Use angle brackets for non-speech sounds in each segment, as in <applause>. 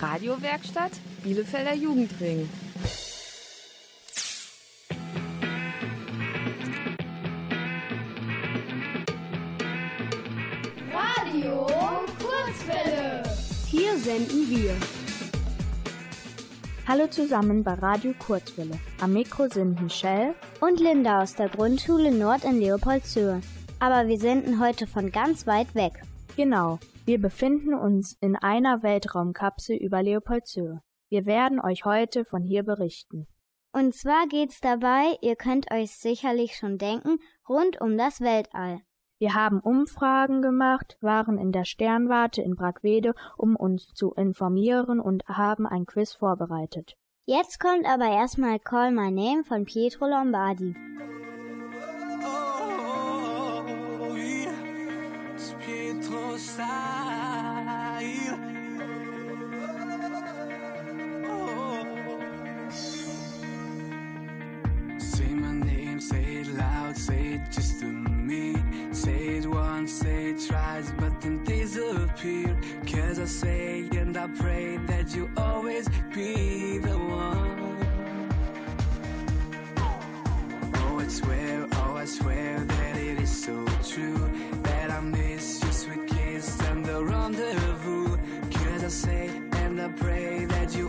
Radiowerkstatt Bielefelder Jugendring. Radio Kurzwelle. Hier senden wir. Hallo zusammen bei Radio Kurzwelle. Am Mikro sind Michelle und Linda aus der Grundschule Nord in Leopoldshöhe. Aber wir senden heute von ganz weit weg. Genau, wir befinden uns in einer Weltraumkapsel über Leopoldshöhe. Wir werden euch heute von hier berichten. Und zwar geht's dabei, ihr könnt euch sicherlich schon denken, rund um das Weltall. Wir haben Umfragen gemacht, waren in der Sternwarte in Brackwede, um uns zu informieren und haben ein Quiz vorbereitet. Jetzt kommt aber erstmal Call My Name von Pietro Lombardi. Pietro style. Oh. Say my name, say it loud, say it just to me. Say it once, say it twice, but then disappear. Cause I say and I pray that you always be the one. Oh, I swear, oh, I swear that it is so true. Pray that you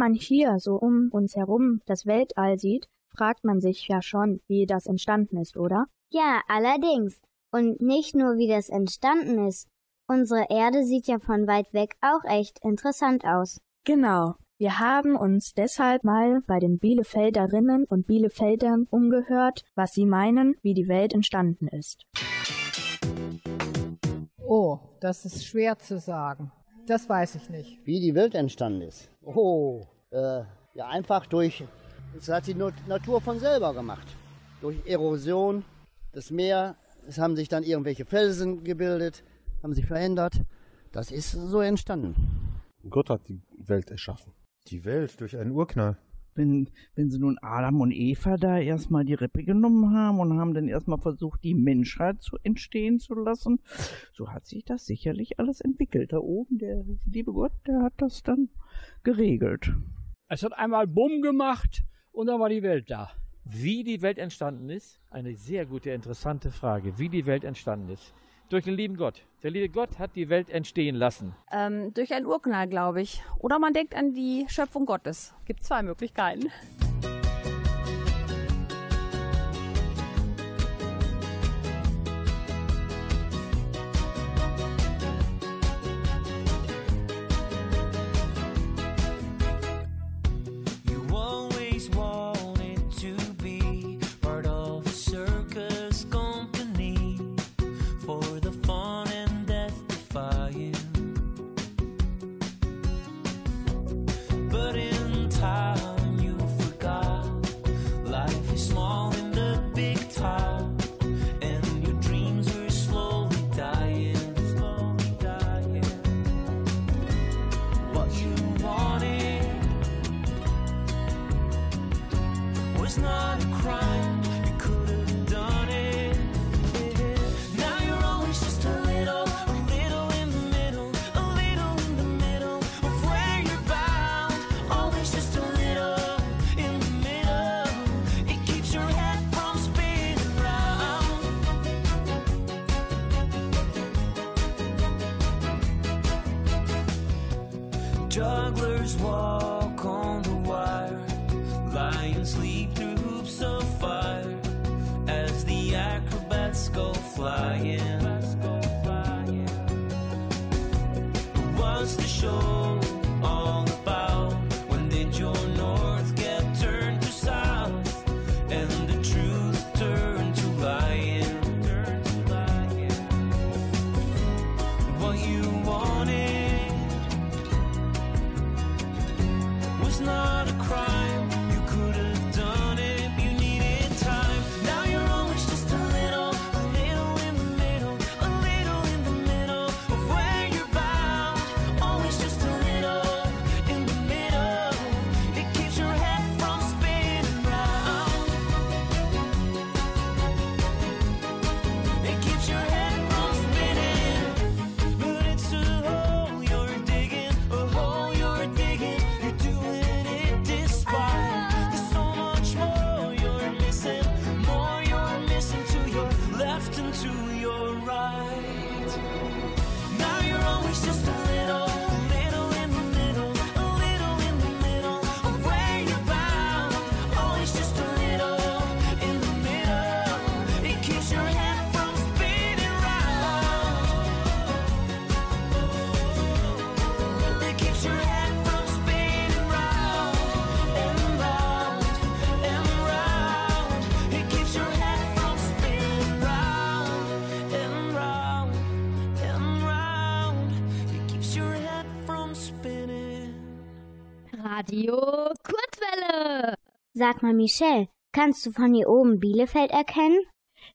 man hier so um uns herum das Weltall sieht, fragt man sich ja schon, wie das entstanden ist, oder? Ja, allerdings. Und nicht nur, wie das entstanden ist. Unsere Erde sieht ja von weit weg auch echt interessant aus. Genau. Wir haben uns deshalb mal bei den Bielefelderinnen und Bielefeldern umgehört, was sie meinen, wie die Welt entstanden ist. Oh, das ist schwer zu sagen. Das weiß ich nicht. Wie die Welt entstanden ist. Oh, äh, ja, einfach durch Das hat die Natur von selber gemacht. Durch Erosion, das Meer, es haben sich dann irgendwelche Felsen gebildet, haben sich verändert. Das ist so entstanden. Gott hat die Welt erschaffen. Die Welt durch einen Urknall. Wenn, wenn sie nun Adam und Eva da erstmal die Rippe genommen haben und haben dann erstmal versucht, die Menschheit zu entstehen zu lassen, so hat sich das sicherlich alles entwickelt. Da oben, der liebe Gott, der hat das dann geregelt. Es hat einmal Bumm gemacht und dann war die Welt da. Wie die Welt entstanden ist? Eine sehr gute, interessante Frage. Wie die Welt entstanden ist. Durch den lieben Gott. Der liebe Gott hat die Welt entstehen lassen. Ähm, durch einen Urknall, glaube ich. Oder man denkt an die Schöpfung Gottes. Gibt zwei Möglichkeiten. Was not a crime. Radio Kurzwelle. Sag mal, Michelle, kannst du von hier oben Bielefeld erkennen?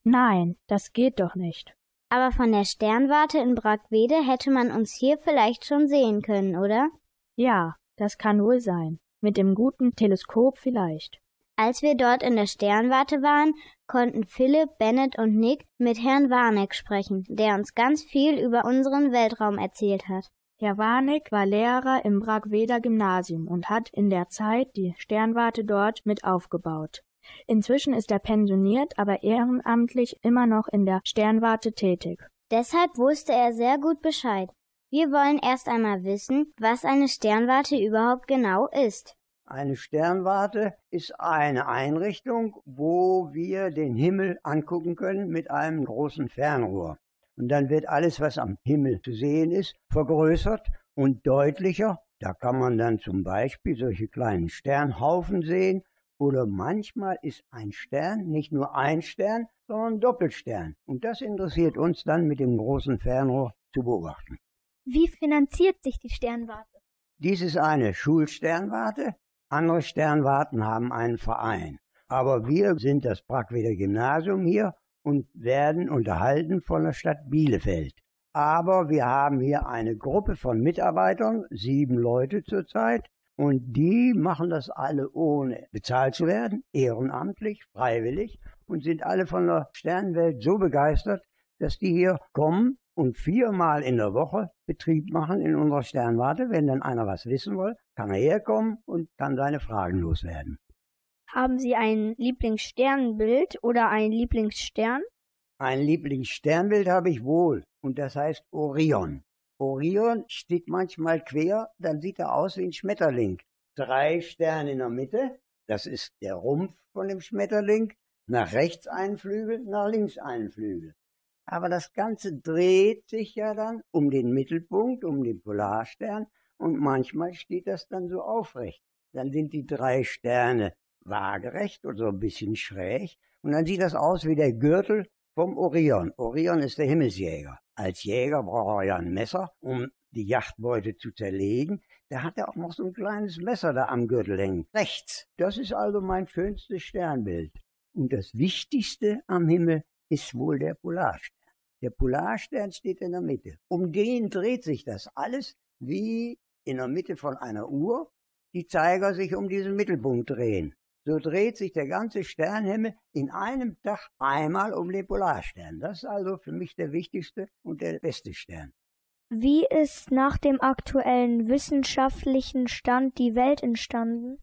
Nein, das geht doch nicht. Aber von der Sternwarte in Brackwede hätte man uns hier vielleicht schon sehen können, oder? Ja, das kann wohl sein. Mit dem guten Teleskop vielleicht. Als wir dort in der Sternwarte waren, konnten Philipp, Bennett und Nick mit Herrn Warneck sprechen, der uns ganz viel über unseren Weltraum erzählt hat. Herr Warneck war Lehrer im Brackweder Gymnasium und hat in der Zeit die Sternwarte dort mit aufgebaut. Inzwischen ist er pensioniert, aber ehrenamtlich immer noch in der Sternwarte tätig. Deshalb wusste er sehr gut Bescheid. Wir wollen erst einmal wissen, was eine Sternwarte überhaupt genau ist. Eine Sternwarte ist eine Einrichtung, wo wir den Himmel angucken können mit einem großen Fernrohr. Und dann wird alles, was am Himmel zu sehen ist, vergrößert und deutlicher. Da kann man dann zum Beispiel solche kleinen Sternhaufen sehen. Oder manchmal ist ein Stern nicht nur ein Stern, sondern ein Doppelstern. Und das interessiert uns dann mit dem großen Fernrohr zu beobachten. Wie finanziert sich die Sternwarte? Dies ist eine Schulsternwarte. Andere Sternwarten haben einen Verein. Aber wir sind das Brackweder Gymnasium hier und werden unterhalten von der Stadt Bielefeld. Aber wir haben hier eine Gruppe von Mitarbeitern, sieben Leute zurzeit, und die machen das alle ohne bezahlt zu werden, ehrenamtlich, freiwillig und sind alle von der Sternenwelt so begeistert, dass die hier kommen und viermal in der Woche Betrieb machen in unserer Sternwarte. Wenn dann einer was wissen will, kann er herkommen und kann seine Fragen loswerden. Haben Sie ein Lieblingssternbild oder einen Lieblingsstern? Ein Lieblingssternbild habe ich wohl und das heißt Orion. Orion steht manchmal quer, dann sieht er aus wie ein Schmetterling. Drei Sterne in der Mitte, das ist der Rumpf von dem Schmetterling, nach rechts einen Flügel, nach links einen Flügel. Aber das Ganze dreht sich ja dann um den Mittelpunkt, um den Polarstern und manchmal steht das dann so aufrecht. Dann sind die drei Sterne waagerecht oder so ein bisschen schräg und dann sieht das aus wie der Gürtel vom Orion. Orion ist der Himmelsjäger. Als Jäger braucht er ja ein Messer, um die Yachtbeute zu zerlegen. Da hat er auch noch so ein kleines Messer da am Gürtel hängen. Rechts. Das ist also mein schönstes Sternbild. Und das Wichtigste am Himmel ist wohl der Polarstern. Der Polarstern steht in der Mitte. Um den dreht sich das alles wie in der Mitte von einer Uhr. Die Zeiger sich um diesen Mittelpunkt drehen. So dreht sich der ganze Sternhimmel in einem Tag einmal um den Polarstern. Das ist also für mich der wichtigste und der beste Stern. Wie ist nach dem aktuellen wissenschaftlichen Stand die Welt entstanden?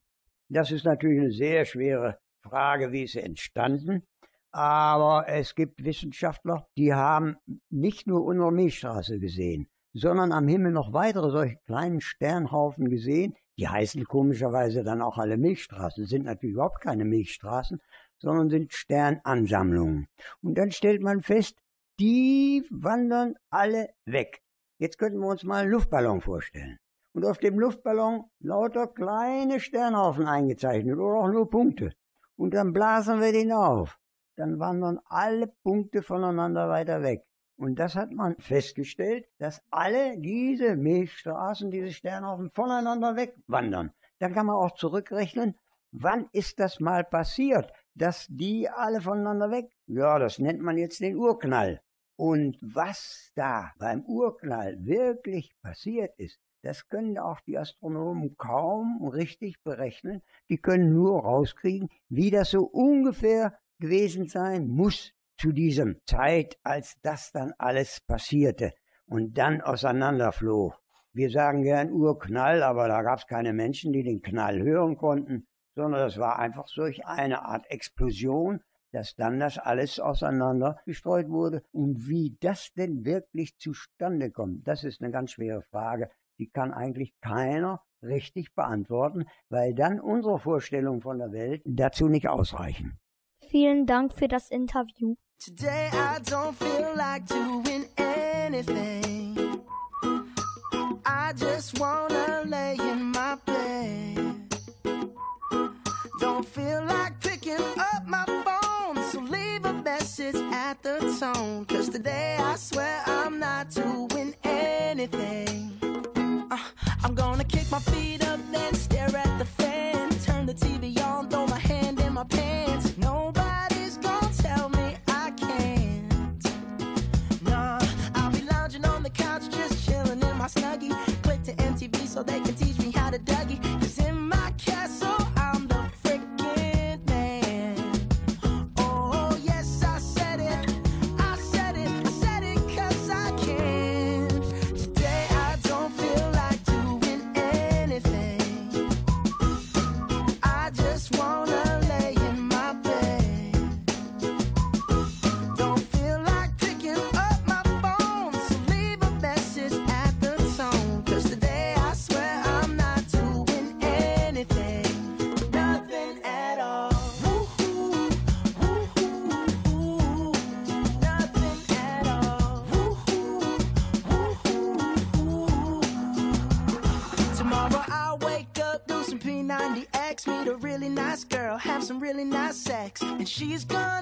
Das ist natürlich eine sehr schwere Frage, wie ist sie entstanden. Aber es gibt Wissenschaftler, die haben nicht nur unsere Milchstraße gesehen, sondern am Himmel noch weitere solche kleinen Sternhaufen gesehen. Die heißen komischerweise dann auch alle Milchstraßen, sind natürlich überhaupt keine Milchstraßen, sondern sind Sternansammlungen. Und dann stellt man fest, die wandern alle weg. Jetzt könnten wir uns mal einen Luftballon vorstellen. Und auf dem Luftballon lauter kleine Sternhaufen eingezeichnet oder auch nur Punkte. Und dann blasen wir den auf. Dann wandern alle Punkte voneinander weiter weg. Und das hat man festgestellt, dass alle diese Milchstraßen, diese Sternhaufen voneinander wegwandern. Dann kann man auch zurückrechnen, wann ist das mal passiert, dass die alle voneinander weg? Ja, das nennt man jetzt den Urknall. Und was da beim Urknall wirklich passiert ist, das können auch die Astronomen kaum richtig berechnen. Die können nur rauskriegen, wie das so ungefähr gewesen sein muss zu diesem Zeit, als das dann alles passierte und dann auseinanderflog. Wir sagen gern Urknall, aber da gab es keine Menschen, die den Knall hören konnten, sondern das war einfach solch eine Art Explosion, dass dann das alles auseinander gestreut wurde. Und wie das denn wirklich zustande kommt, das ist eine ganz schwere Frage. Die kann eigentlich keiner richtig beantworten, weil dann unsere Vorstellungen von der Welt dazu nicht ausreichen. Vielen Dank für das Interview. Today I don't feel like doing anything. I just wanna lay in my bed. Don't feel like picking up my phone, so leave a message at the tone. Cause today I swear I'm not doing anything. Uh, I'm gonna kick my feet up, and stare at he's gone.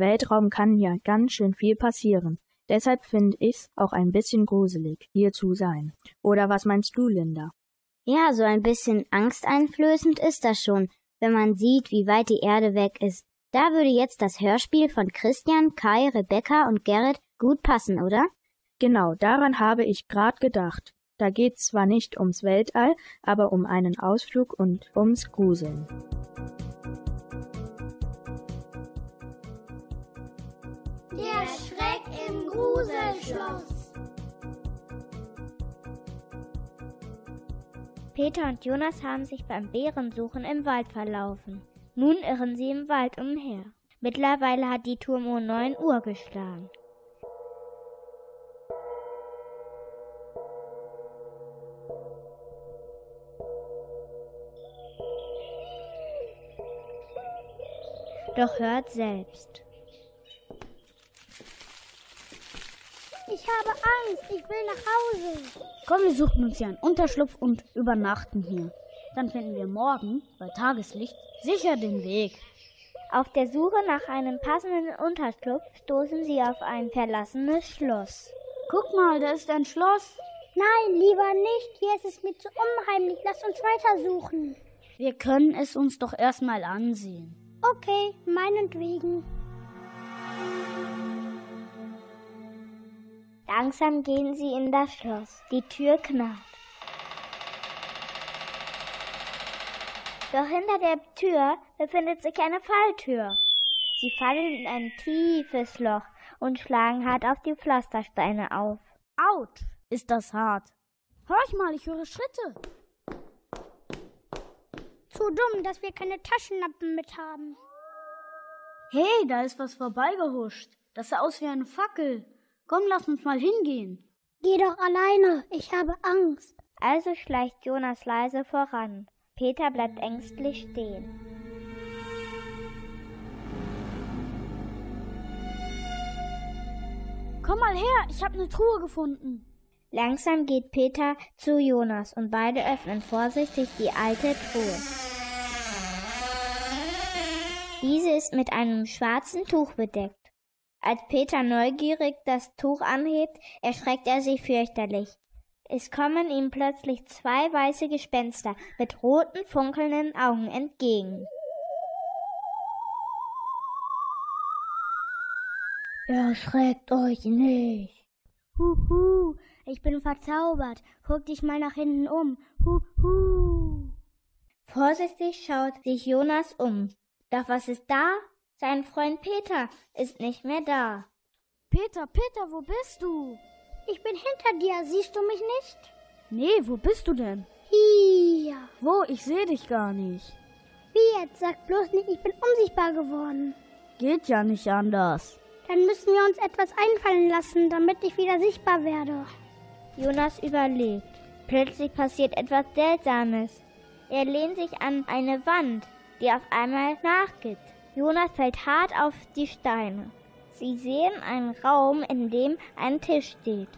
Weltraum kann ja ganz schön viel passieren. Deshalb finde ich's auch ein bisschen gruselig, hier zu sein. Oder was meinst du, Linda? Ja, so ein bisschen angsteinflößend ist das schon, wenn man sieht, wie weit die Erde weg ist. Da würde jetzt das Hörspiel von Christian, Kai, Rebecca und Gerrit gut passen, oder? Genau, daran habe ich grad gedacht. Da geht's zwar nicht ums Weltall, aber um einen Ausflug und ums Gruseln. Im Gruselschloss. Peter und Jonas haben sich beim Bärensuchen im Wald verlaufen. Nun irren sie im Wald umher. Mittlerweile hat die Turmuhr 9 Uhr geschlagen. Doch hört selbst. Ich habe Angst, ich will nach Hause. Komm, wir suchen uns hier einen Unterschlupf und übernachten hier. Dann finden wir morgen, bei Tageslicht, sicher den Weg. Auf der Suche nach einem passenden Unterschlupf stoßen sie auf ein verlassenes Schloss. Guck mal, da ist ein Schloss. Nein, lieber nicht. Hier ist es mir zu unheimlich. Lass uns weitersuchen. Wir können es uns doch erstmal ansehen. Okay, meinetwegen. Langsam gehen sie in das Schloss. Die Tür knarrt. Doch hinter der Tür befindet sich eine Falltür. Sie fallen in ein tiefes Loch und schlagen hart auf die Pflastersteine auf. Autsch, ist das hart. Horch mal, ich höre Schritte. Zu dumm, dass wir keine Taschenlampen mit haben. Hey, da ist was vorbeigehuscht. Das sah aus wie eine Fackel. Komm, lass uns mal hingehen. Geh doch alleine, ich habe Angst. Also schleicht Jonas leise voran. Peter bleibt ängstlich stehen. Komm mal her, ich habe eine Truhe gefunden. Langsam geht Peter zu Jonas und beide öffnen vorsichtig die alte Truhe. Diese ist mit einem schwarzen Tuch bedeckt. Als Peter neugierig das Tuch anhebt, erschreckt er sich fürchterlich. Es kommen ihm plötzlich zwei weiße Gespenster mit roten, funkelnden Augen entgegen. Erschreckt euch nicht. Huhu, ich bin verzaubert. Guck dich mal nach hinten um. Huhu. Vorsichtig schaut sich Jonas um. Doch was ist da? Sein Freund Peter ist nicht mehr da. Peter, Peter, wo bist du? Ich bin hinter dir, siehst du mich nicht? Nee, wo bist du denn? Hier. Wo? Ich sehe dich gar nicht. Wie jetzt? Sag bloß nicht, ich bin unsichtbar geworden. Geht ja nicht anders. Dann müssen wir uns etwas einfallen lassen, damit ich wieder sichtbar werde. Jonas überlegt. Plötzlich passiert etwas Seltsames. Er lehnt sich an eine Wand, die auf einmal nachgibt. Jonas fällt hart auf die Steine. Sie sehen einen Raum, in dem ein Tisch steht.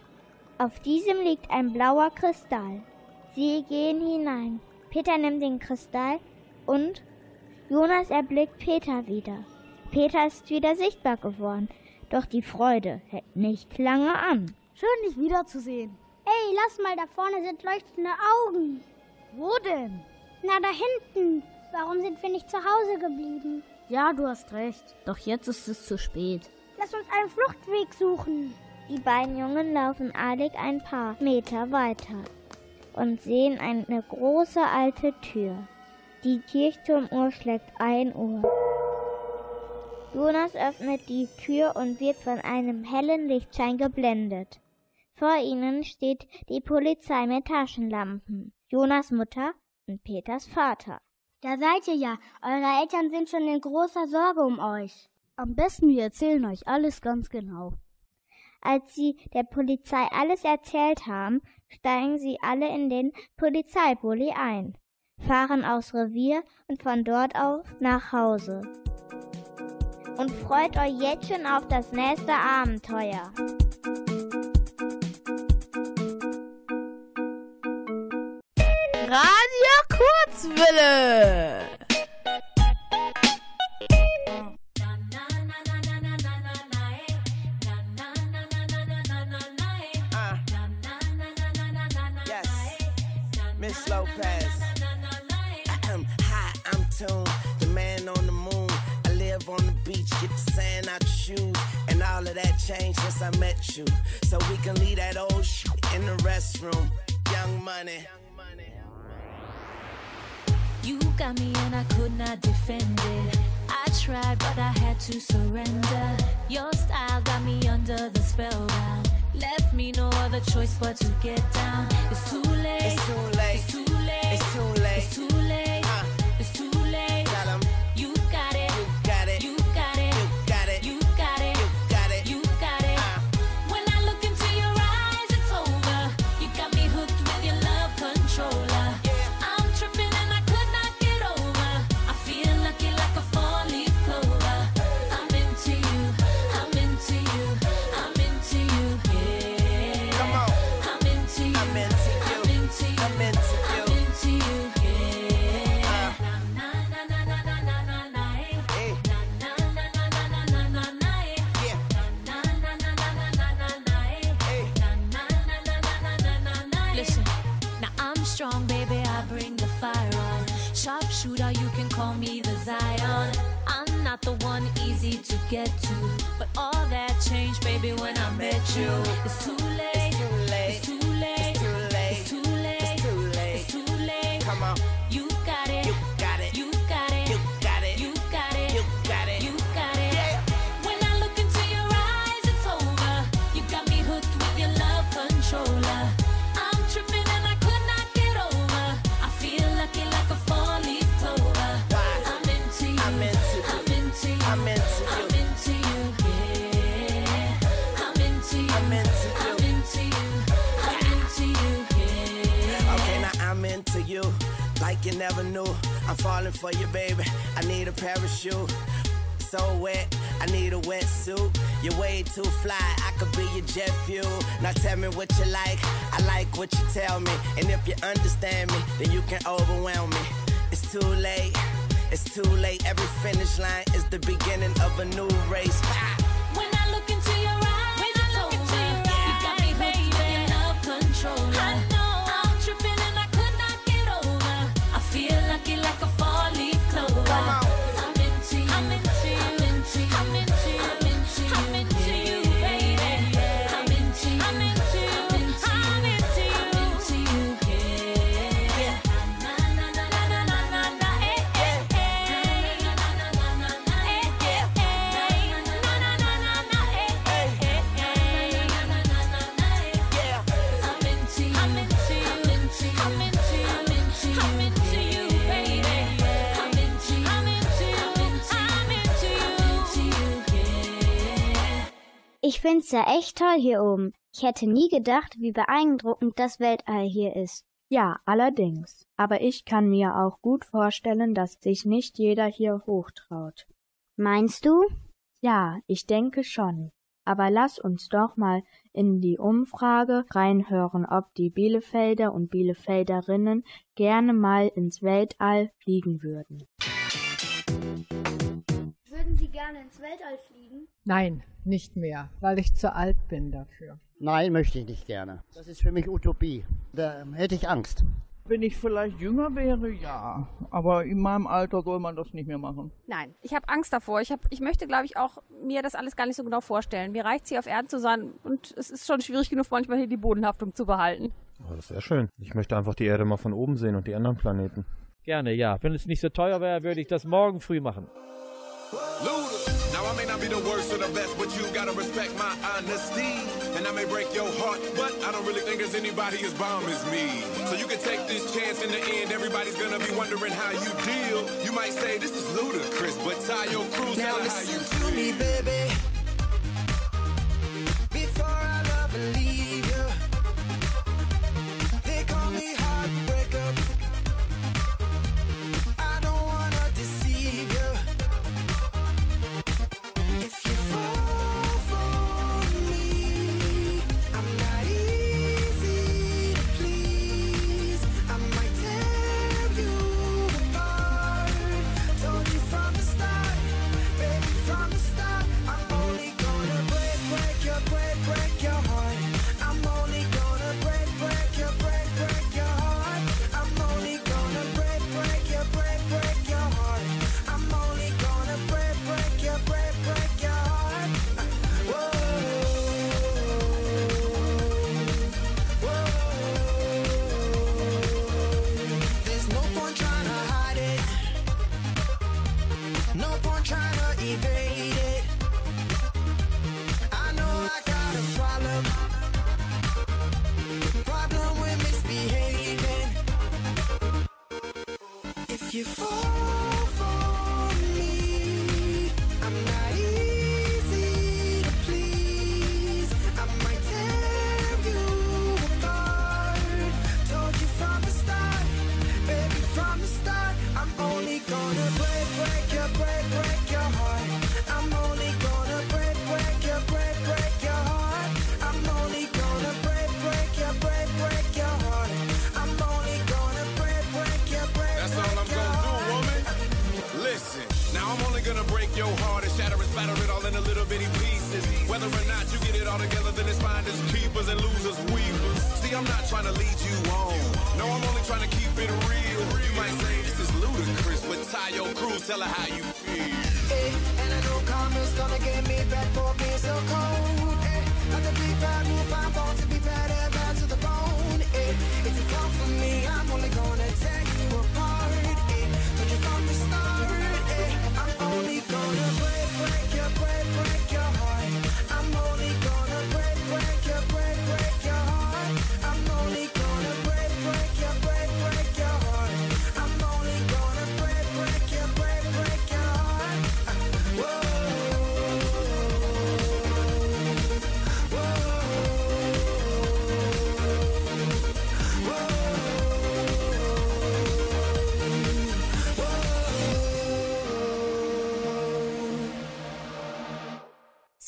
Auf diesem liegt ein blauer Kristall. Sie gehen hinein. Peter nimmt den Kristall und Jonas erblickt Peter wieder. Peter ist wieder sichtbar geworden, doch die Freude hält nicht lange an. Schön, dich wiederzusehen. Ey, lass mal, da vorne sind leuchtende Augen. Wo denn? Na, da hinten. Warum sind wir nicht zu Hause geblieben? Ja, du hast recht. Doch jetzt ist es zu spät. Lass uns einen Fluchtweg suchen. Die beiden Jungen laufen eilig ein paar Meter weiter und sehen eine große alte Tür. Die Kirchturmuhr schlägt ein Uhr. Jonas öffnet die Tür und wird von einem hellen Lichtschein geblendet. Vor ihnen steht die Polizei mit Taschenlampen, Jonas Mutter und Peters Vater. Da seid ihr ja. Eure Eltern sind schon in großer Sorge um euch. Am besten, wir erzählen euch alles ganz genau. Als sie der Polizei alles erzählt haben, steigen sie alle in den Polizeibully ein, fahren aufs Revier und von dort aus nach Hause. Und freut euch jetzt schon auf das nächste Abenteuer. Radio Kurzwille. Yes, Miss Lopez. <clears throat> I'm Tune, the man on the moon. I live on the beach, get the sand out your shoes, and all of that changed since I met you. So we can leave that old shit in the restroom. Young money. You got me and I could not defend it. I tried, but I had to surrender. Your style got me under the spellbound. Left me no other choice but to get down. It's too late. It's too late. It's too late. It's too late. It's too late. For you, baby. I need a parachute. So wet, I need a wetsuit. You're way too fly, I could be your jet fuel. Now tell me what you like, I like what you tell me. And if you understand me, then you can overwhelm me. It's too late, it's too late. Every finish line is the beginning of a new race. Find's ja echt toll hier oben. Ich hätte nie gedacht, wie beeindruckend das Weltall hier ist. Ja, allerdings. Aber ich kann mir auch gut vorstellen, dass sich nicht jeder hier hochtraut. Meinst du? Ja, ich denke schon. Aber lass uns doch mal in die Umfrage reinhören, ob die Bielefelder und Bielefelderinnen gerne mal ins Weltall fliegen würden. Gerne ins Weltall fliegen? Nein, nicht mehr, weil ich zu alt bin dafür. Nein, möchte ich nicht gerne. Das ist für mich Utopie. Da hätte ich Angst. Wenn ich vielleicht jünger wäre, ja. Aber in meinem Alter soll man das nicht mehr machen. Nein, ich habe Angst davor. Ich, hab, ich möchte, glaube ich, auch mir das alles gar nicht so genau vorstellen. Mir reicht es hier auf Erden zu sein und es ist schon schwierig genug, manchmal hier die Bodenhaftung zu behalten. Aber das wäre schön. Ich möchte einfach die Erde mal von oben sehen und die anderen Planeten. Gerne, ja. Wenn es nicht so teuer wäre, würde ich das morgen früh machen. Luda. Now I may not be the worst or the best, but you gotta respect my honesty. And I may break your heart, but I don't really think there's anybody as bomb as me. So you can take this chance in the end. Everybody's gonna be wondering how you deal. You might say this is ludicrous, but tie your crew, Now tell her how listen you to me, baby.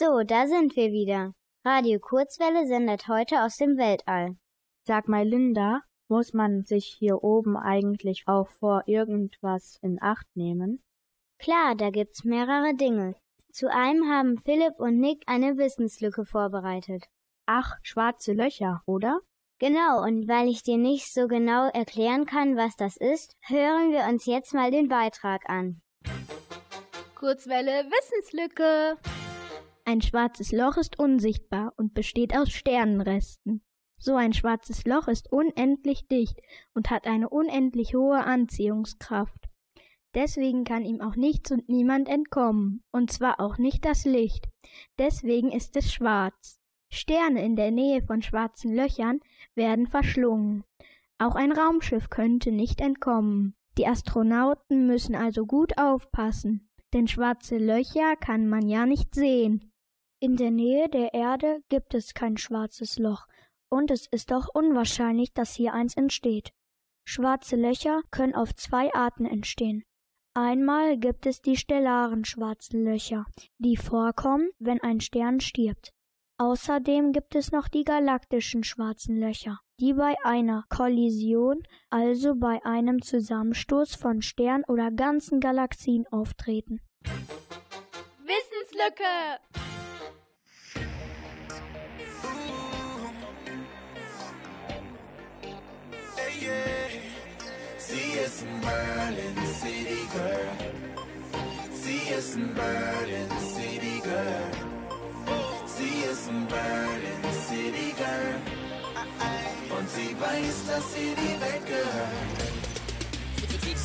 So, da sind wir wieder. Radio Kurzwelle sendet heute aus dem Weltall. Sag mal, Linda, muss man sich hier oben eigentlich auch vor irgendwas in Acht nehmen? Klar, da gibt's mehrere Dinge. Zu einem haben Philipp und Nick eine Wissenslücke vorbereitet. Ach, schwarze Löcher, oder? Genau, und weil ich dir nicht so genau erklären kann, was das ist, hören wir uns jetzt mal den Beitrag an. Kurzwelle Wissenslücke. Ein schwarzes Loch ist unsichtbar und besteht aus Sternenresten. So ein schwarzes Loch ist unendlich dicht und hat eine unendlich hohe Anziehungskraft. Deswegen kann ihm auch nichts und niemand entkommen, und zwar auch nicht das Licht. Deswegen ist es schwarz. Sterne in der Nähe von schwarzen Löchern werden verschlungen. Auch ein Raumschiff könnte nicht entkommen. Die Astronauten müssen also gut aufpassen, denn schwarze Löcher kann man ja nicht sehen. In der Nähe der Erde gibt es kein schwarzes Loch, und es ist auch unwahrscheinlich, dass hier eins entsteht. Schwarze Löcher können auf zwei Arten entstehen. Einmal gibt es die stellaren schwarzen Löcher, die vorkommen, wenn ein Stern stirbt. Außerdem gibt es noch die galaktischen schwarzen Löcher, die bei einer Kollision, also bei einem Zusammenstoß von Sternen oder ganzen Galaxien auftreten. Wissenslücke. Yeah. See us in Berlin City, girl. See us in Berlin City, girl. See us in Berlin City, girl. Und sie weiß, dass sie die Welt.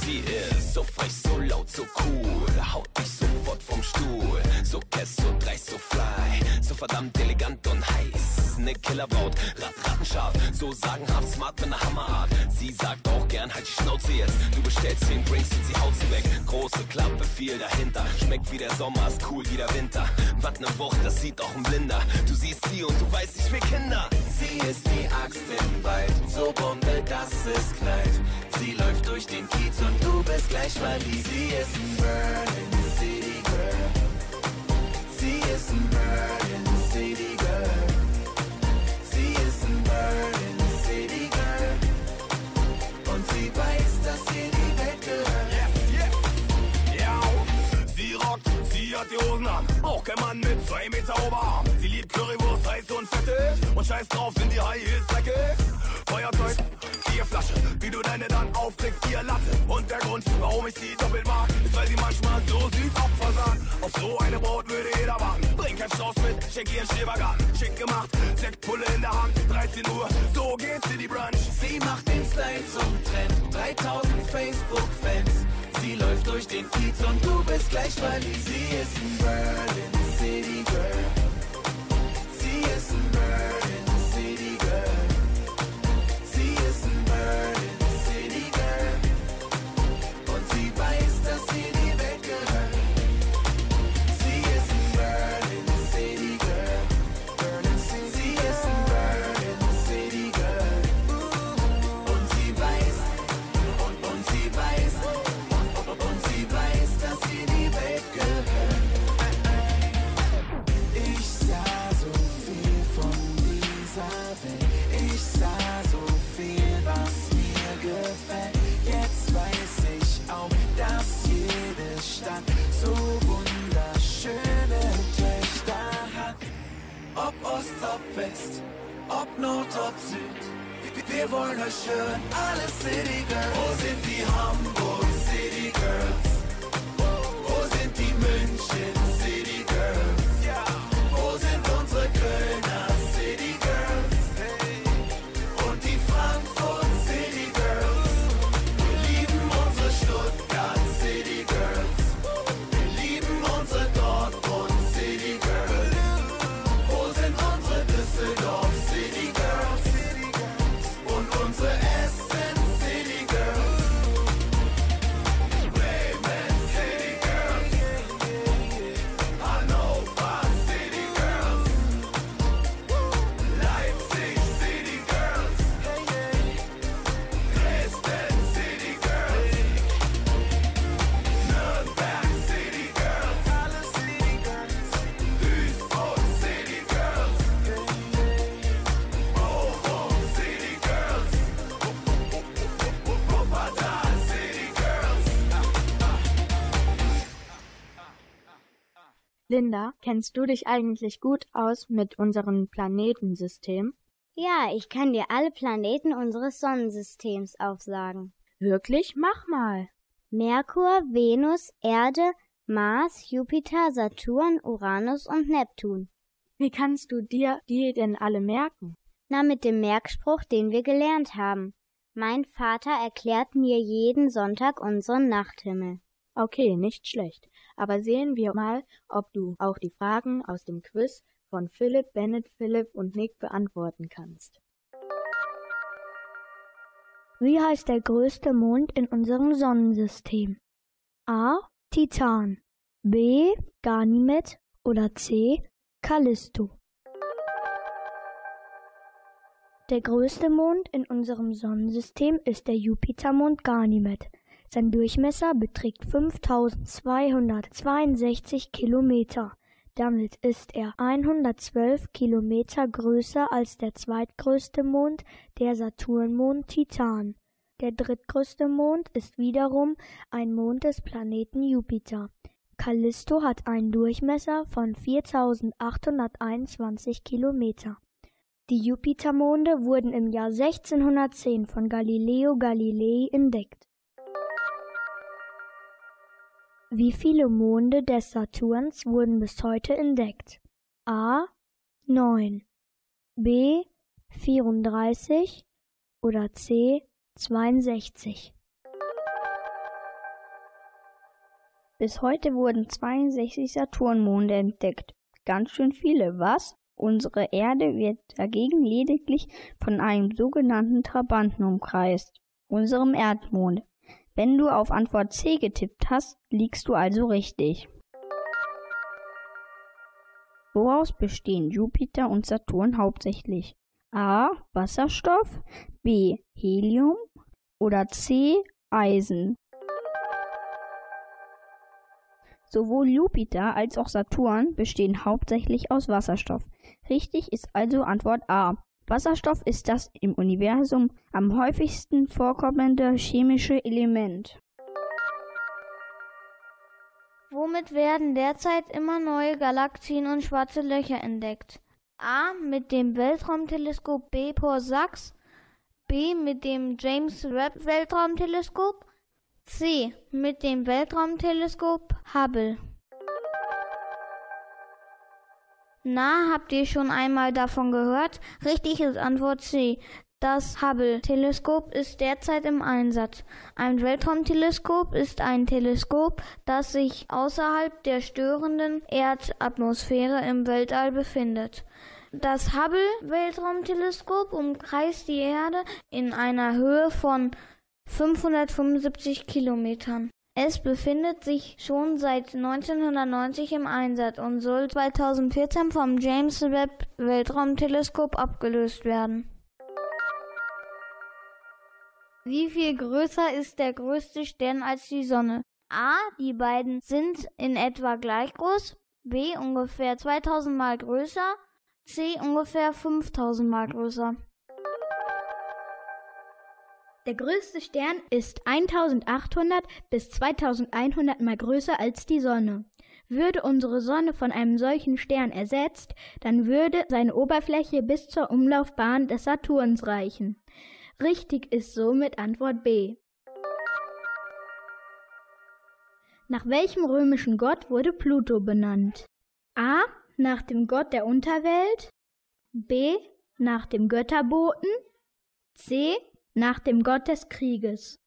Sie ist so frech, so laut, so cool, haut mich sofort vom Stuhl. So kess, so dreist, so fly. So verdammt elegant und heiß. Ne Killerbraut, rat, rattenscharf. So sagenhaft smart mit ner Hammerart. Sie sagt auch gern, halt die Schnauze jetzt. Du bestellst 10 Drinks und sie haut sie weg. Große Klappe, viel dahinter. Schmeckt wie der Sommer, ist cool wie der Winter. Was ne Wucht, das sieht auch ein Blinder. Du siehst sie und du weißt, ich will Kinder. Sie ist die Axt im Wald, so Bombe, dass es knallt. Sie läuft durch den Kiez und du bist gleich verliebt. Sie ist ein Berlin City Girl. Ist ein Berlin City Girl. Sie ist ein Berlin City Girl. Und sie weiß, dass ihr die Welt sie rockt, sie hat die Hosen an. Auch kein Mann mit zwei Meter Oberarm. Sie liebt Currywurst, heiß und fettig. Und scheiß drauf, sind die High Heels dreckig. Feuerzeug, Flasche. Wie du deine dann aufkriegst, vier Latte. Und der Grund, warum ich sie doppelt mag, ist, weil sie manchmal so süß Opfer sagt. Auf so eine Braut würde jeder warten. Bring kein Strauß mit, schenk ihr einen. Schick gemacht, Sektpulle in der Hand. 13 Uhr, so geht's in die Brunch. Sie macht den Style zum Trend. 3000 Facebook-Fans. Sie läuft durch den Kiez und du bist gleich verliebt. Sie ist ein Berlin City Girl. Ob Süd. Wir wollen euch hören, alle City Girls. Wo sind die Hamburg City Girls? Linda, kennst du dich eigentlich gut aus mit unserem Planetensystem? Ja, ich kann dir alle Planeten unseres Sonnensystems aufsagen. Wirklich? Mach mal. Merkur, Venus, Erde, Mars, Jupiter, Saturn, Uranus und Neptun. Wie kannst du dir die denn alle merken? Na, mit dem Merkspruch, den wir gelernt haben. Mein Vater erklärt mir jeden Sonntag unseren Nachthimmel. Okay, nicht schlecht. Aber sehen wir mal, ob du auch die Fragen aus dem Quiz von Philipp, Bennett, Philipp und Nick beantworten kannst. Wie heißt der größte Mond in unserem Sonnensystem? A. Titan, B. Ganymed oder C. Callisto? Der größte Mond in unserem Sonnensystem ist der Jupitermond Ganymed. Sein Durchmesser beträgt 5262 Kilometer. Damit ist er 112 Kilometer größer als der zweitgrößte Mond, der Saturnmond Titan. Der drittgrößte Mond ist wiederum ein Mond des Planeten Jupiter. Callisto hat einen Durchmesser von 4821 Kilometer. Die Jupitermonde wurden im Jahr 1610 von Galileo Galilei entdeckt. Wie viele Monde des Saturns wurden bis heute entdeckt? A. 9, B. 34 oder C. 62? Bis heute wurden 62 Saturnmonde entdeckt. Ganz schön viele, was? Unsere Erde wird dagegen lediglich von einem sogenannten Trabanten umkreist, unserem Erdmond. Wenn du auf Antwort C getippt hast, liegst du also richtig. Woraus bestehen Jupiter und Saturn hauptsächlich? A. Wasserstoff, B. Helium oder C. Eisen. Sowohl Jupiter als auch Saturn bestehen hauptsächlich aus Wasserstoff. Richtig ist also Antwort A. Wasserstoff ist das im Universum am häufigsten vorkommende chemische Element. Womit werden derzeit immer neue Galaxien und schwarze Löcher entdeckt? A. Mit dem Weltraumteleskop Bepo-Sachs. B. Mit dem James Webb Weltraumteleskop. C. Mit dem Weltraumteleskop Hubble. Na, habt ihr schon einmal davon gehört? Richtig ist Antwort C. Das Hubble-Teleskop ist derzeit im Einsatz. Ein Weltraumteleskop ist ein Teleskop, das sich außerhalb der störenden Erdatmosphäre im Weltall befindet. Das Hubble-Weltraumteleskop umkreist die Erde in einer Höhe von 575 Kilometern. Es befindet sich schon seit 1990 im Einsatz und soll 2014 vom James Webb Weltraumteleskop abgelöst werden. Wie viel größer ist der größte Stern als die Sonne? A. Die beiden sind in etwa gleich groß. B. Ungefähr 2000 mal größer. C. Ungefähr 5000 mal größer. Der größte Stern ist 1800 bis 2100 mal größer als die Sonne. Würde unsere Sonne von einem solchen Stern ersetzt, dann würde seine Oberfläche bis zur Umlaufbahn des Saturns reichen. Richtig ist somit Antwort B. Nach welchem römischen Gott wurde Pluto benannt? A. Nach dem Gott der Unterwelt. B. Nach dem Götterboten. C. Nach dem Gott des Krieges.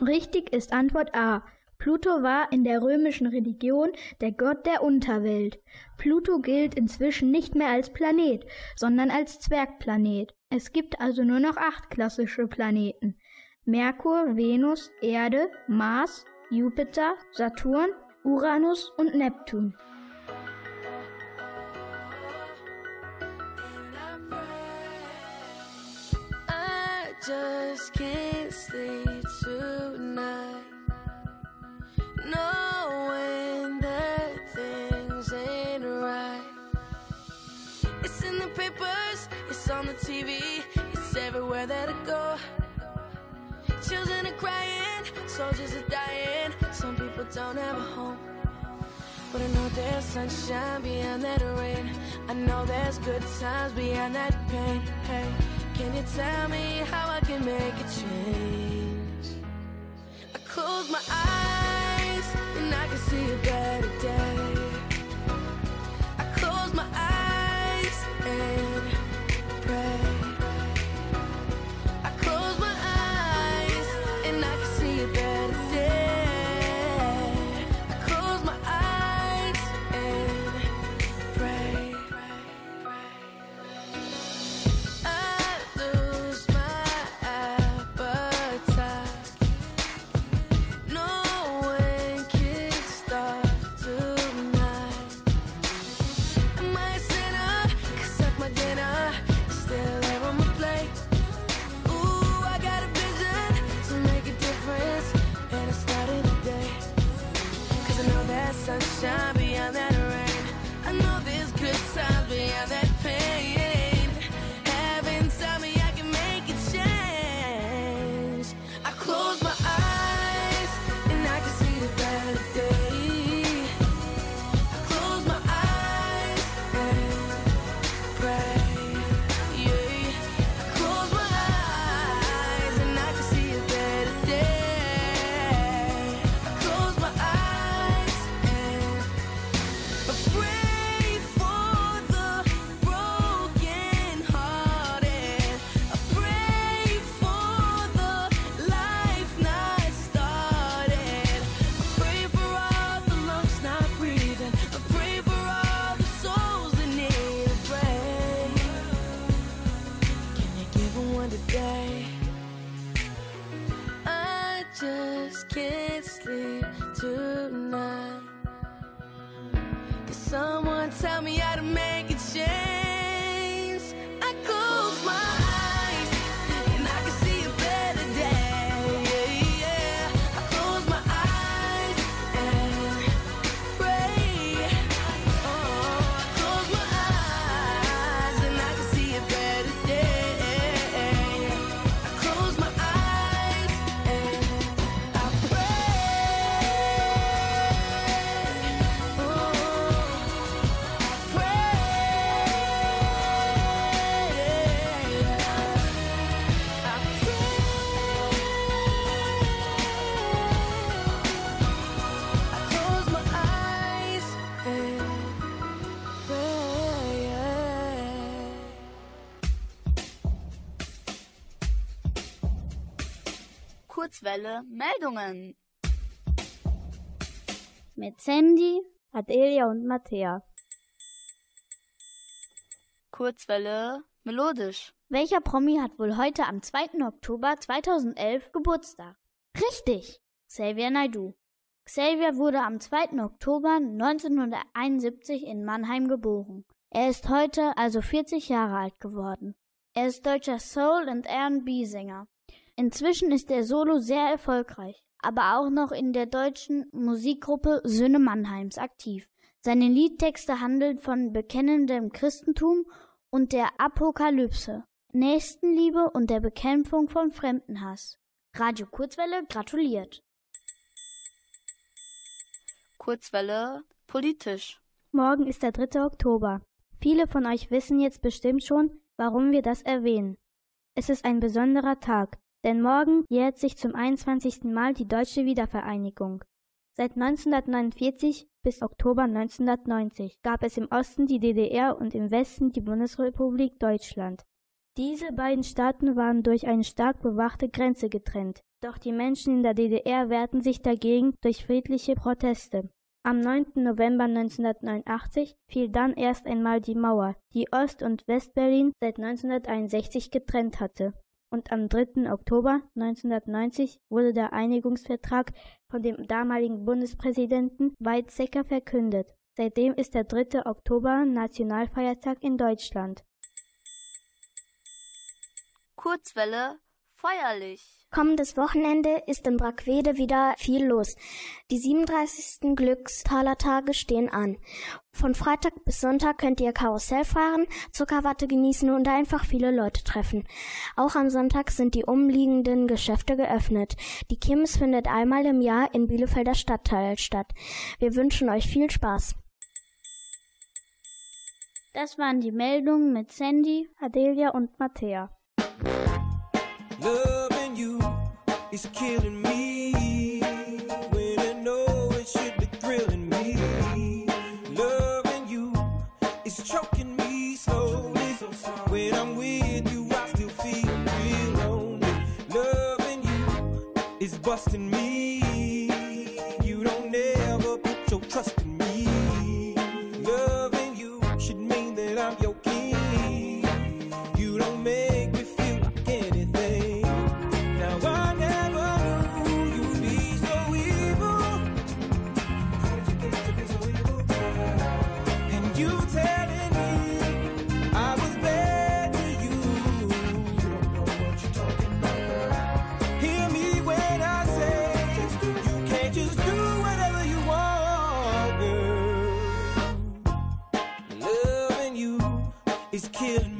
Richtig ist Antwort A. Pluto war in der römischen Religion der Gott der Unterwelt. Pluto gilt inzwischen nicht mehr als Planet, sondern als Zwergplanet. Es gibt also nur noch acht klassische Planeten. Merkur, Venus, Erde, Mars, Jupiter, Saturn, Uranus und Neptun. Just can't sleep tonight. Knowing that things ain't right. It's in the papers, it's on the TV, it's everywhere that I go. Children are crying, soldiers are dying, some people don't have a home. But I know there's sunshine beyond that rain. I know there's good times beyond that pain. Hey, can you tell me how I can make a change? I close my eyes and I can see a better day. I close my eyes and Kurzwelle Meldungen. Mit Sandy, Adelia und Mattea. Kurzwelle melodisch. Welcher Promi hat wohl heute am 2. Oktober 2011 Geburtstag? Richtig, Xavier Naidoo. Xavier wurde am 2. Oktober 1971 in Mannheim geboren. Er ist heute also 40 Jahre alt geworden. Er ist deutscher Soul- und R&B-Sänger. Inzwischen ist er solo sehr erfolgreich, aber auch noch in der deutschen Musikgruppe Söhne Mannheims aktiv. Seine Liedtexte handeln von bekennendem Christentum und der Apokalypse, Nächstenliebe und der Bekämpfung von Fremdenhass. Radio Kurzwelle gratuliert. Kurzwelle politisch. Morgen ist der 3. Oktober. Viele von euch wissen jetzt bestimmt schon, warum wir das erwähnen. Es ist ein besonderer Tag, denn morgen jährt sich zum 21. Mal die deutsche Wiedervereinigung. Seit 1949 bis Oktober 1990 gab es im Osten die DDR und im Westen die Bundesrepublik Deutschland. Diese beiden Staaten waren durch eine stark bewachte Grenze getrennt. Doch die Menschen in der DDR wehrten sich dagegen durch friedliche Proteste. Am 9. November 1989 fiel dann erst einmal die Mauer, die Ost- und Westberlin seit 1961 getrennt hatte. Und am 3. Oktober 1990 wurde der Einigungsvertrag von dem damaligen Bundespräsidenten Weizsäcker verkündet. Seitdem ist der 3. Oktober Nationalfeiertag in Deutschland. Kurzwelle feierlich. Kommendes Wochenende ist in Brackwede wieder viel los. Die 37. Glückstalertage stehen an. Von Freitag bis Sonntag könnt ihr Karussell fahren, Zuckerwatte genießen und einfach viele Leute treffen. Auch am Sonntag sind die umliegenden Geschäfte geöffnet. Die Kirmes findet einmal im Jahr in Bielefelder Stadtteil statt. Wir wünschen euch viel Spaß. Das waren die Meldungen mit Sandy, Adelia und Mattea. Loving is killing me. When I know it should be thrilling me. Loving you is choking me slowly. When I'm with you, I still feel real lonely. Loving you is busting me. Is killing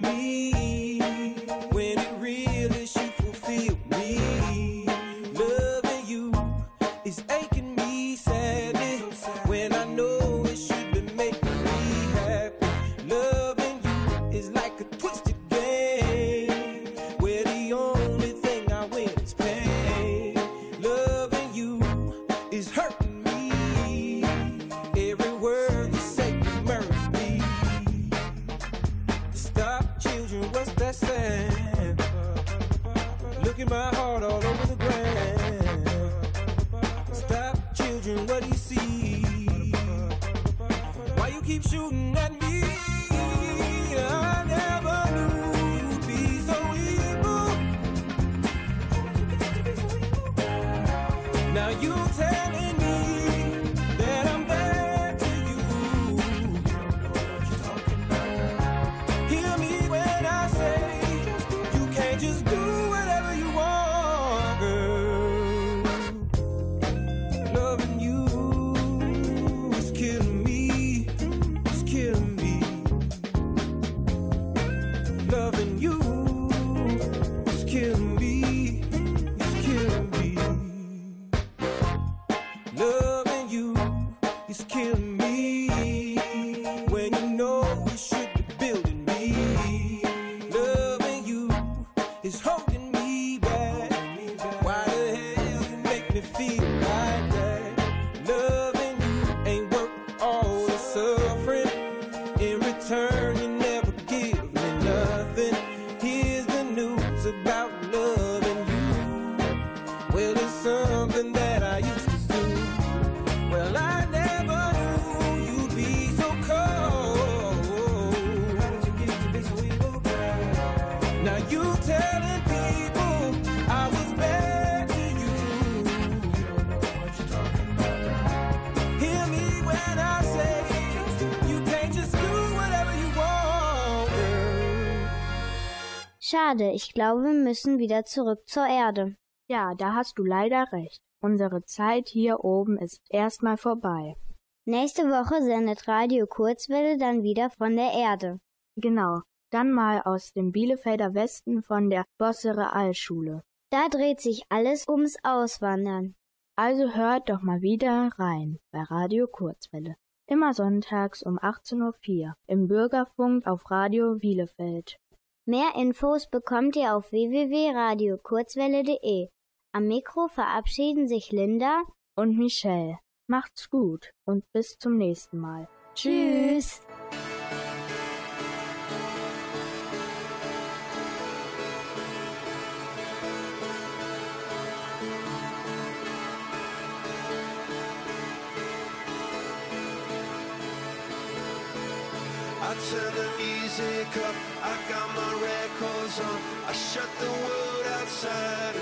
about Schade, ich glaube, wir müssen wieder zurück zur Erde. Ja, da hast du leider recht. Unsere Zeit hier oben ist erstmal vorbei. Nächste Woche sendet Radio Kurzwelle dann wieder von der Erde. Genau, dann mal aus dem Bielefelder Westen von der Bossere Realschule. Da dreht sich alles ums Auswandern. Also hört doch mal wieder rein bei Radio Kurzwelle. Immer sonntags um 18.04 Uhr im Bürgerfunk auf Radio Bielefeld. Mehr Infos bekommt ihr auf www.radiokurzwelle.de. Am Mikro verabschieden sich Linda und Michelle. Macht's gut und bis zum nächsten Mal. Tschüss. I turn the music up, I shut the world outside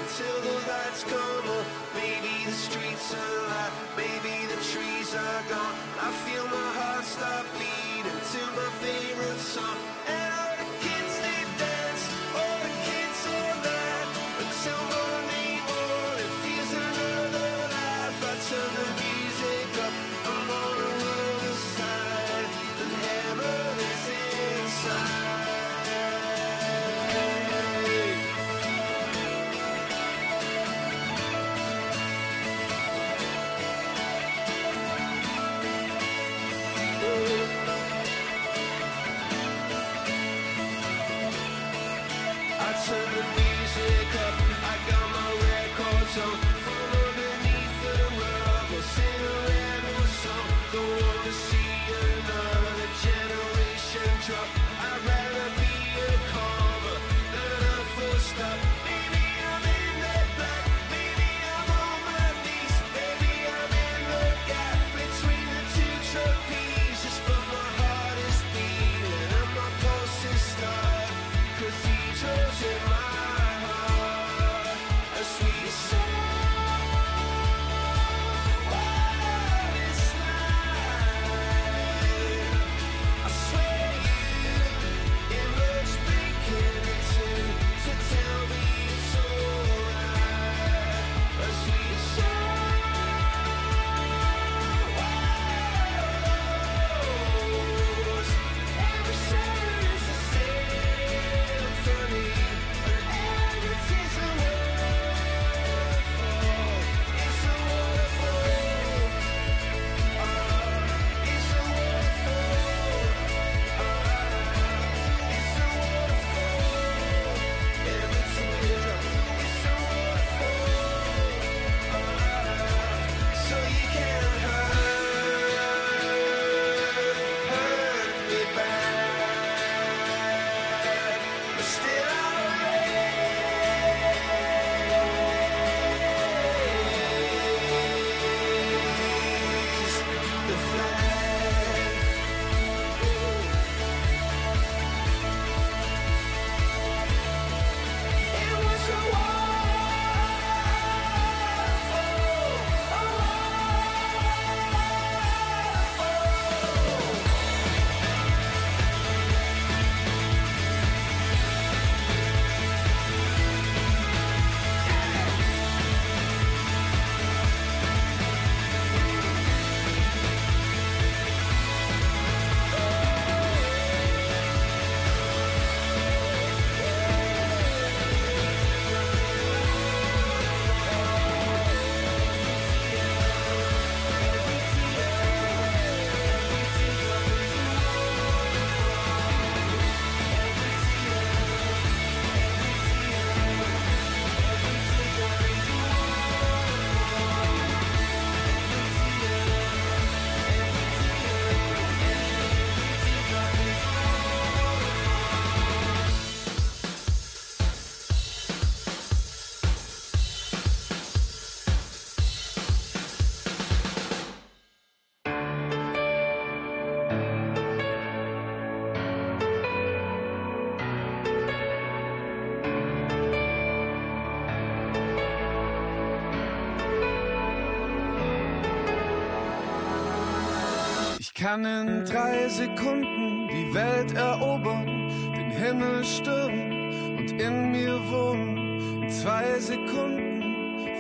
kann in drei Sekunden die Welt erobern, den Himmel stürmen und in mir wohnen. In zwei Sekunden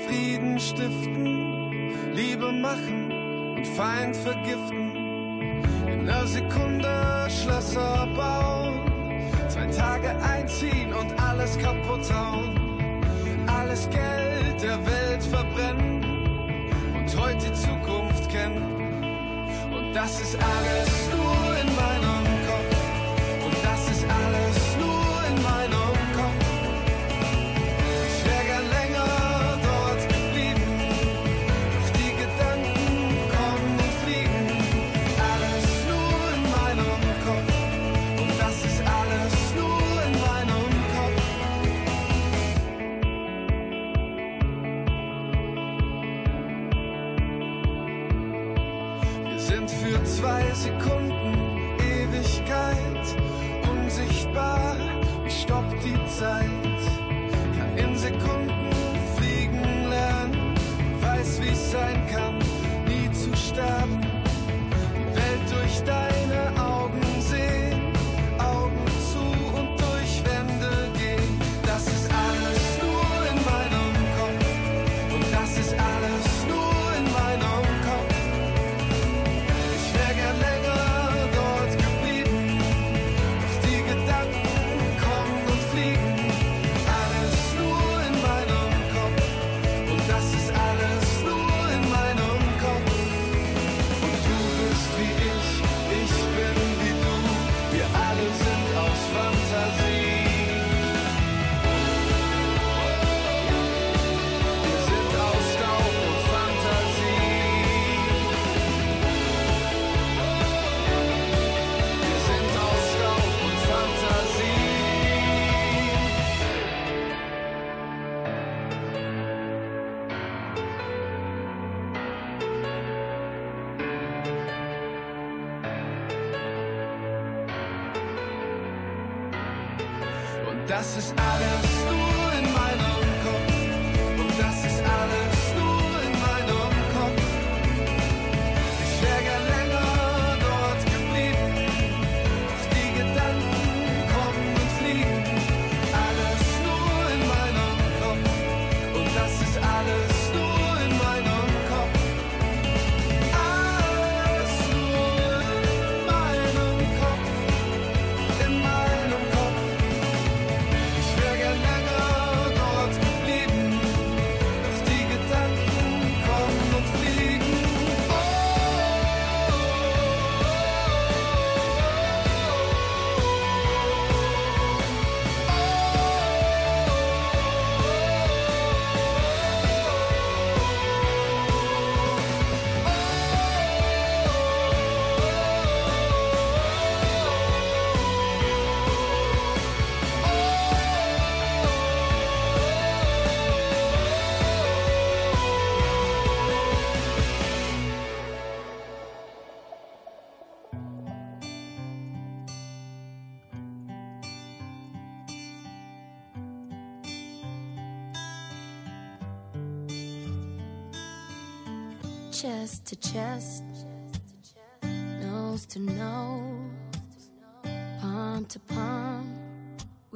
Frieden stiften, Liebe machen und Feind vergiften. In einer Sekunde Schlösser bauen, zwei Tage einziehen und alles kaputt hauen. Alles Geld der Welt verbrennen und heute Zukunft kennen das ist alles. just as out.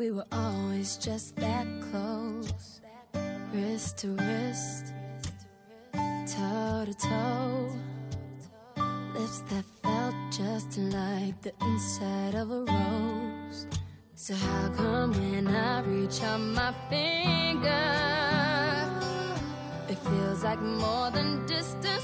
We were always just that close, wrist to wrist, toe to toe. Lips that felt just like the inside of a rose. So, how come when I reach out my finger, it feels like more than distance?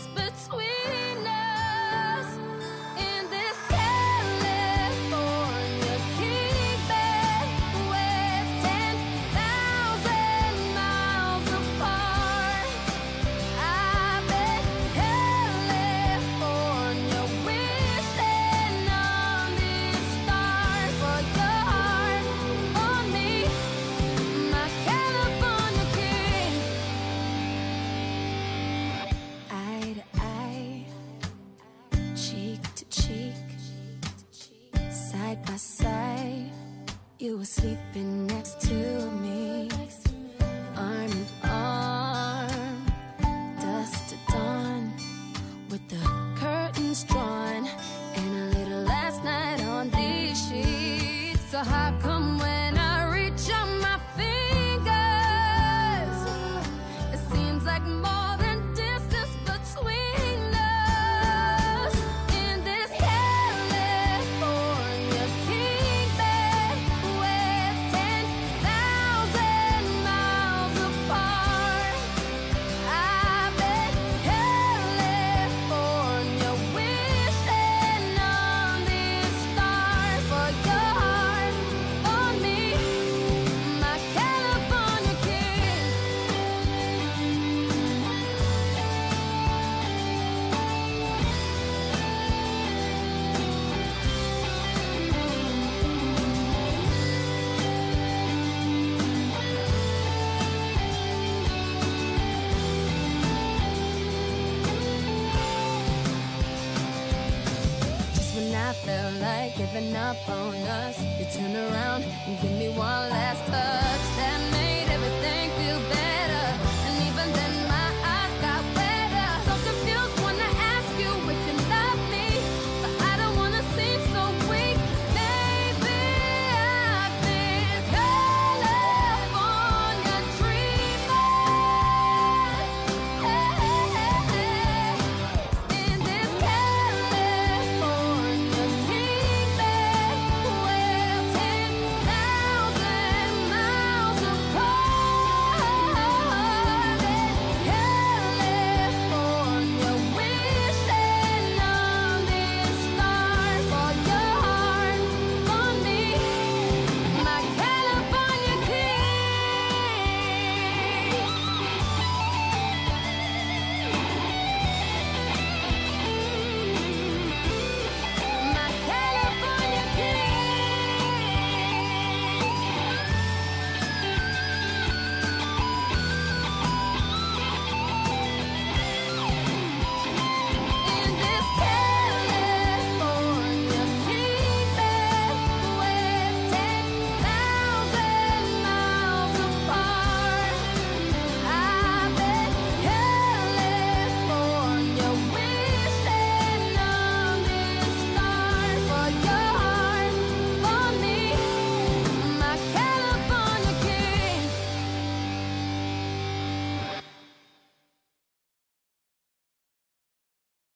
sleeping next feel like giving up on us. You turn around and give me one last touch. That